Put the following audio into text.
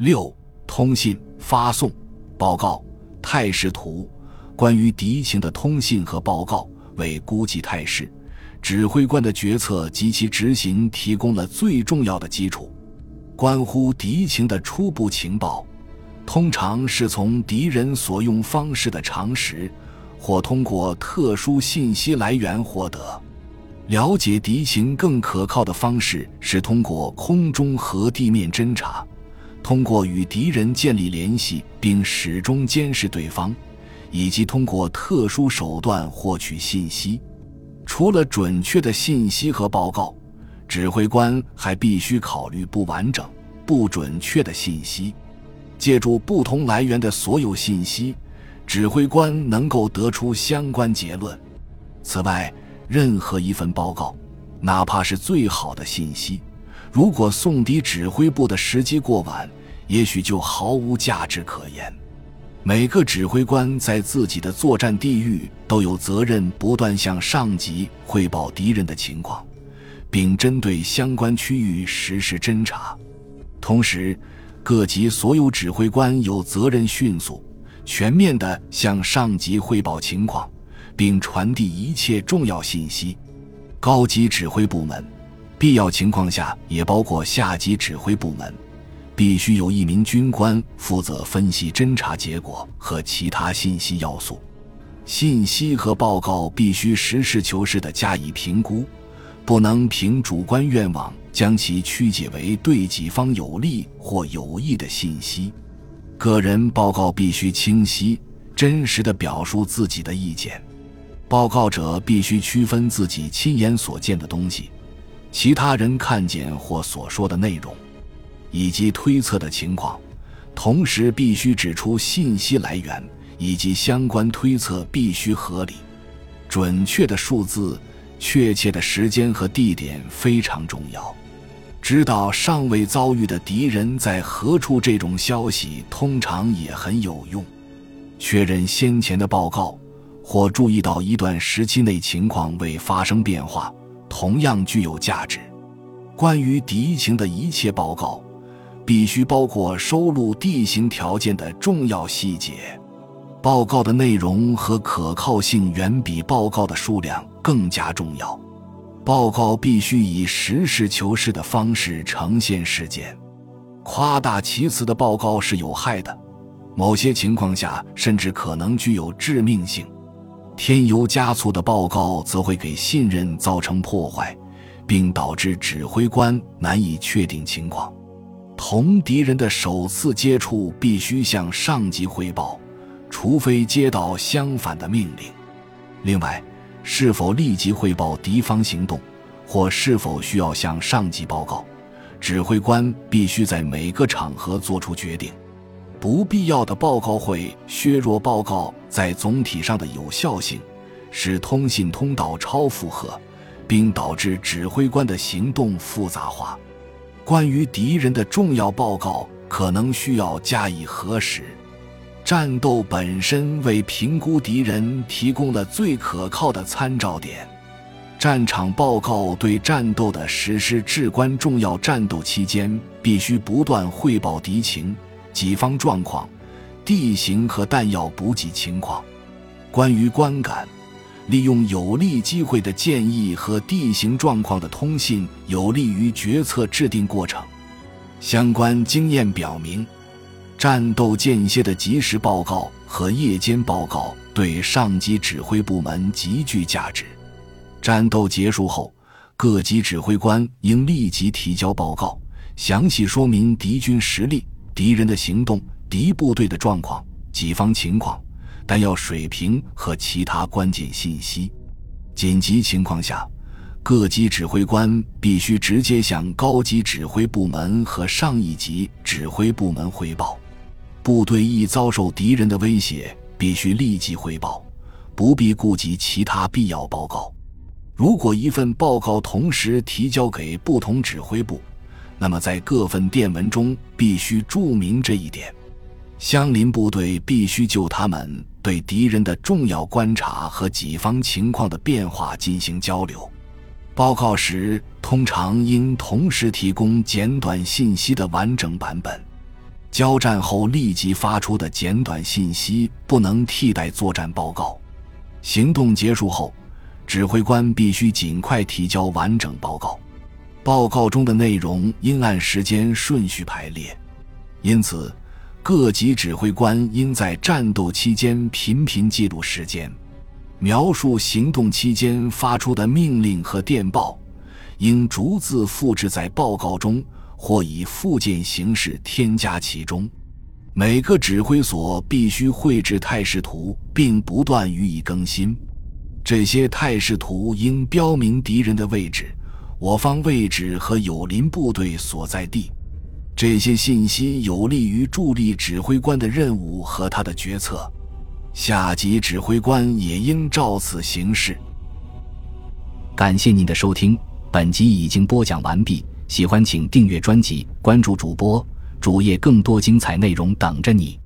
六、通信发送报告态势图，关于敌情的通信和报告，为估计态势、指挥官的决策及其执行提供了最重要的基础。关乎敌情的初步情报，通常是从敌人所用方式的常识，或通过特殊信息来源获得。了解敌情更可靠的方式是通过空中和地面侦察，通过与敌人建立联系并始终监视对方，以及通过特殊手段获取信息。除了准确的信息和报告，指挥官还必须考虑不完整、不准确的信息。借助不同来源的所有信息，指挥官能够得出相关结论。此外，任何一份报告，哪怕是最好的信息，如果送敌指挥部的时机过晚，也许就毫无价值可言。每个指挥官在自己的作战地域都有责任不断向上级汇报敌人的情况，并针对相关区域实施侦察。同时，各级所有指挥官有责任迅速、全面地向上级汇报情况。并传递一切重要信息。高级指挥部门，必要情况下也包括下级指挥部门，必须有一名军官负责分析侦察结果和其他信息要素。信息和报告必须实事求是地加以评估，不能凭主观愿望将其曲解为对己方有利或有益的信息。个人报告必须清晰、真实地表述自己的意见。报告者必须区分自己亲眼所见的东西，其他人看见或所说的内容，以及推测的情况，同时必须指出信息来源以及相关推测必须合理、准确的数字、确切的时间和地点非常重要。知道尚未遭遇的敌人在何处，这种消息通常也很有用。确认先前的报告。或注意到一段时期内情况未发生变化，同样具有价值。关于敌情的一切报告，必须包括收录地形条件的重要细节。报告的内容和可靠性远比报告的数量更加重要。报告必须以实事求是的方式呈现事件。夸大其词的报告是有害的，某些情况下甚至可能具有致命性。添油加醋的报告则会给信任造成破坏，并导致指挥官难以确定情况。同敌人的首次接触必须向上级汇报，除非接到相反的命令。另外，是否立即汇报敌方行动，或是否需要向上级报告，指挥官必须在每个场合做出决定。不必要的报告会削弱报告在总体上的有效性，使通信通道超负荷，并导致指挥官的行动复杂化。关于敌人的重要报告可能需要加以核实。战斗本身为评估敌人提供了最可靠的参照点。战场报告对战斗的实施至关重要。战斗期间必须不断汇报敌情。己方状况、地形和弹药补给情况，关于观感，利用有利机会的建议和地形状况的通信，有利于决策制定过程。相关经验表明，战斗间歇的及时报告和夜间报告对上级指挥部门极具价值。战斗结束后，各级指挥官应立即提交报告，详细说明敌军实力。敌人的行动、敌部队的状况、己方情况、弹药水平和其他关键信息。紧急情况下，各级指挥官必须直接向高级指挥部门和上一级指挥部门汇报。部队一遭受敌人的威胁，必须立即汇报，不必顾及其他必要报告。如果一份报告同时提交给不同指挥部，那么，在各份电文中必须注明这一点。相邻部队必须就他们对敌人的重要观察和己方情况的变化进行交流。报告时通常应同时提供简短信息的完整版本。交战后立即发出的简短信息不能替代作战报告。行动结束后，指挥官必须尽快提交完整报告。报告中的内容应按时间顺序排列，因此各级指挥官应在战斗期间频频记录时间，描述行动期间发出的命令和电报，应逐字复制在报告中，或以附件形式添加其中。每个指挥所必须绘制态势图，并不断予以更新。这些态势图应标明敌人的位置。我方位置和友邻部队所在地，这些信息有利于助力指挥官的任务和他的决策。下级指挥官也应照此行事。感谢您的收听，本集已经播讲完毕。喜欢请订阅专辑，关注主播主页，更多精彩内容等着你。